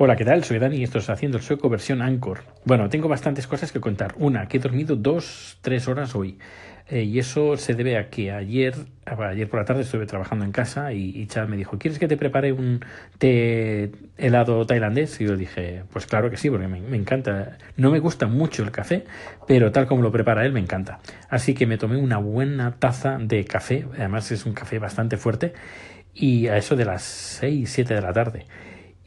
Hola, ¿qué tal? Soy Dani y esto es Haciendo el Sueco versión Anchor. Bueno, tengo bastantes cosas que contar. Una, que he dormido dos, tres horas hoy. Eh, y eso se debe a que ayer, ayer por la tarde estuve trabajando en casa y, Chad me dijo, ¿quieres que te prepare un té helado tailandés? Y yo dije, pues claro que sí, porque me, me encanta. No me gusta mucho el café, pero tal como lo prepara él, me encanta. Así que me tomé una buena taza de café, además es un café bastante fuerte, y a eso de las 6, 7 de la tarde.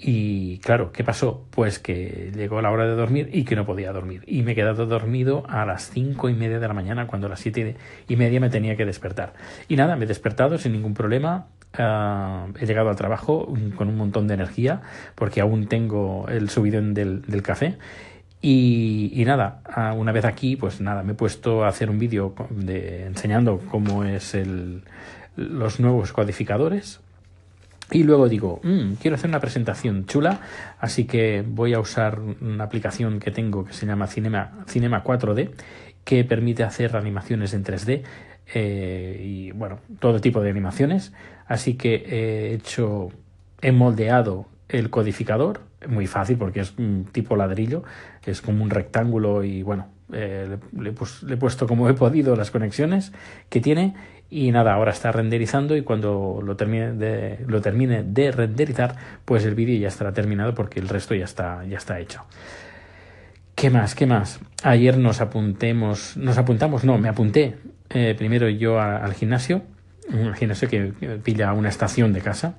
Y claro, ¿qué pasó? Pues que llegó la hora de dormir y que no podía dormir. Y me he quedado dormido a las cinco y media de la mañana, cuando a las siete y media me tenía que despertar. Y nada, me he despertado sin ningún problema. Ah, he llegado al trabajo con un montón de energía, porque aún tengo el subidón del, café. Y, y, nada, ah, una vez aquí, pues nada, me he puesto a hacer un vídeo enseñando cómo es el, los nuevos codificadores y luego digo, mm, quiero hacer una presentación chula, así que voy a usar una aplicación que tengo que se llama Cinema, Cinema 4D, que permite hacer animaciones en 3D eh, y bueno, todo tipo de animaciones. Así que he hecho, he moldeado el codificador, muy fácil porque es tipo ladrillo, es como un rectángulo y bueno, eh, le, le, he puesto como he podido las conexiones que tiene y nada, ahora está renderizando y cuando lo termine de, lo termine de renderizar, pues el vídeo ya estará terminado porque el resto ya está, ya está hecho. ¿Qué más? ¿Qué más? Ayer nos apuntemos, nos apuntamos, no, me apunté eh, primero yo al gimnasio, un gimnasio que pilla una estación de casa.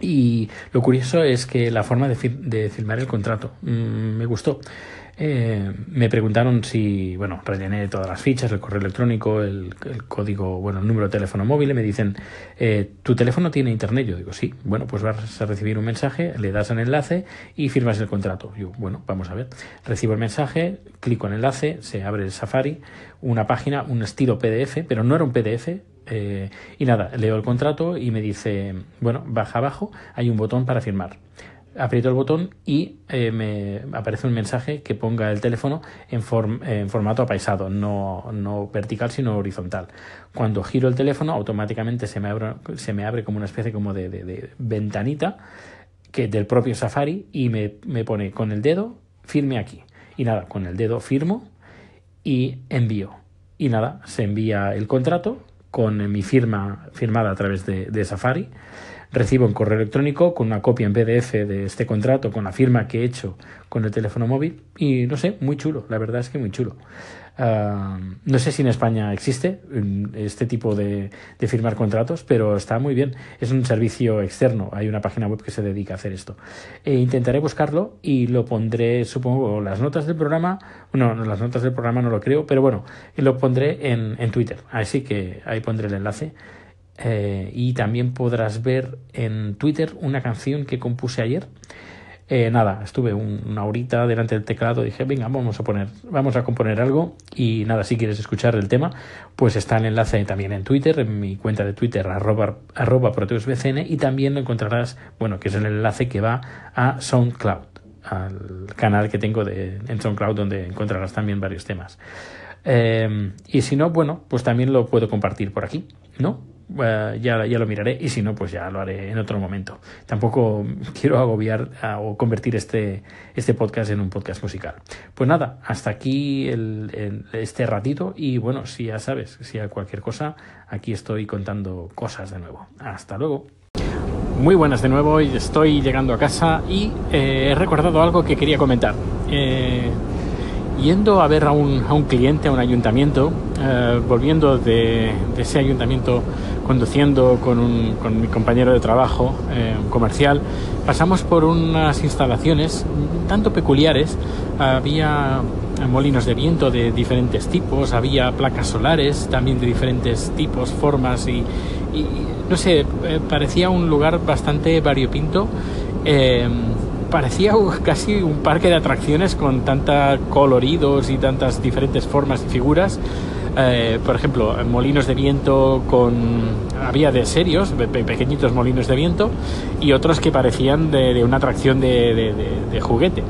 Y lo curioso es que la forma de, de filmar el contrato mm, me gustó. Eh, me preguntaron si, bueno, rellené todas las fichas, el correo electrónico, el, código, bueno, el número de teléfono móvil, y me dicen, eh, ¿tu teléfono tiene internet? Yo digo, sí. Bueno, pues vas a recibir un mensaje, le das el enlace y firmas el contrato. Yo, bueno, vamos a ver. Recibo el mensaje, clico en enlace, se abre el Safari, una página, un estilo PDF, pero no era un PDF, eh, y nada, leo el contrato y me dice, bueno, baja abajo, hay un botón para firmar aprieto el botón y eh, me aparece un mensaje que ponga el teléfono en, en formato apaisado, no, no, vertical sino horizontal. Cuando giro el teléfono automáticamente se me abre, se me abre como una especie como de, de, ventanita que del propio Safari y me, me, pone con el dedo firme aquí. Y nada, con el dedo firmo y envío. Y nada, se envía el contrato con mi firma firmada a través de Safari recibo un correo electrónico con una copia en PDF de este contrato, con la firma que he hecho con el teléfono móvil y no sé, muy chulo, la verdad es que muy chulo. Uh, no sé si en España existe mm, este tipo de, de, firmar contratos, pero está muy bien. Es un servicio externo, hay una página web que se dedica a hacer esto. E intentaré buscarlo y lo pondré, supongo, las notas del programa. No, las notas del programa no lo creo, pero bueno, lo pondré en, en Twitter. Así que ahí pondré el enlace eh, y también podrás ver en Twitter una canción que compuse ayer. Eh, nada, estuve una horita delante del teclado, dije, venga, vamos a poner, vamos a componer algo y nada, si quieres escuchar el tema, pues está el enlace también en Twitter, en mi cuenta de Twitter, arroba, arroba proteusbcn y también lo encontrarás, bueno, que es el enlace que va a SoundCloud, al canal que tengo de, en SoundCloud donde encontrarás también varios temas. Eh, y si no, bueno, pues también lo puedo compartir por aquí, ¿no? Eh, ya, ya lo miraré y si no, pues ya lo haré en otro momento. Tampoco quiero agobiar o convertir este, este podcast en un podcast musical. Pues nada, hasta aquí el, este ratito y bueno, si ya sabes, si hay cualquier cosa, aquí estoy contando cosas de nuevo. Hasta luego. Muy buenas de nuevo, estoy llegando a casa y eh, he recordado algo que quería comentar. Eh, yendo a ver a un, a un cliente, a un ayuntamiento, volviendo de, de, ese ayuntamiento conduciendo con, un, con mi compañero de trabajo eh, comercial, pasamos por unas instalaciones tanto peculiares. Había molinos de viento de diferentes tipos, había placas solares también de diferentes tipos, formas y, no sé, eh, parecía un lugar bastante variopinto. Eh, parecía casi un parque de atracciones con tantos coloridos y tantas diferentes formas y figuras. Eh, por ejemplo, molinos de viento con... Había de serios, pequeñitos molinos de viento, y otros que parecían de, una atracción de, juguete.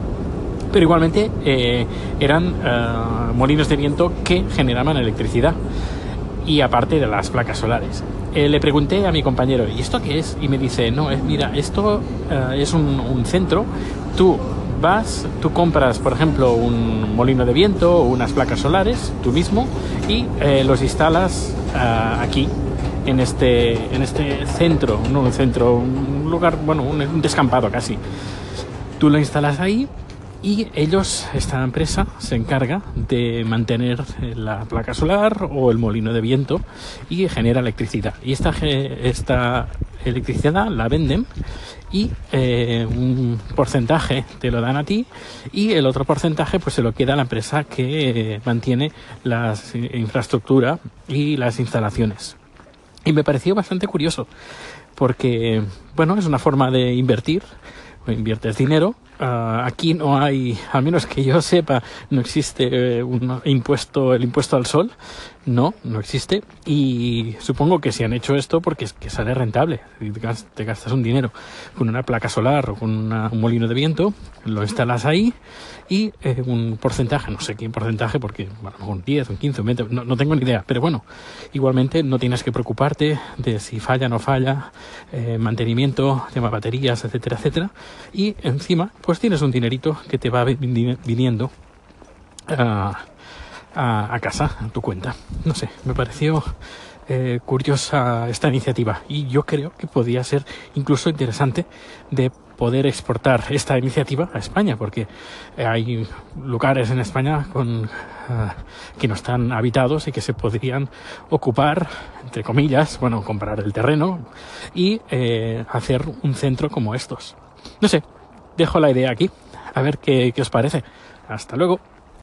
Pero igualmente eh, eran eh, molinos de viento que generaban electricidad y aparte de las placas solares. le pregunté a mi compañero, ¿y esto qué es? Y me dice, no, mira, esto es un, un, centro tú vas, tú compras, por ejemplo, un molino de viento o unas placas solares, tú mismo, y eh, los instalas ah, aquí, en este, en este centro, no un centro, un lugar, bueno, un descampado casi. Tú lo instalas ahí y ellos, esta empresa, se encarga de mantener la placa solar o el molino de viento y genera electricidad. Y esta, esta electricidad la venden y eh, un porcentaje te lo dan a ti y el otro porcentaje pues se lo queda a la empresa que mantiene la infraestructura y las instalaciones. Y me pareció bastante curioso porque, bueno, es una forma de invertir inviertes dinero. Uh, aquí no hay, al menos que yo sepa, no existe eh, un impuesto, el impuesto al sol. No, no existe. Y supongo que si han hecho esto porque es que sale rentable. Te gastas un dinero con una placa solar o con un molino de viento, lo instalas ahí y eh, un porcentaje, no sé qué porcentaje, porque bueno, un 10, un 15, un 20, no, no, tengo ni idea. Pero bueno, igualmente no tienes que preocuparte de si falla o no falla, eh, mantenimiento, tema baterías, etcétera, etcétera. Y encima, pues tienes un dinerito que te va viniendo. a a, casa, a tu cuenta. No sé, me pareció eh, curiosa esta iniciativa y yo creo que podría ser incluso interesante de poder exportar esta iniciativa a España porque hay lugares en España con, ah, que no están habitados y que se podrían ocupar entre comillas bueno comprar el terreno y eh, hacer un centro como estos no sé dejo la idea aquí. A ver qué, qué os parece. Hasta luego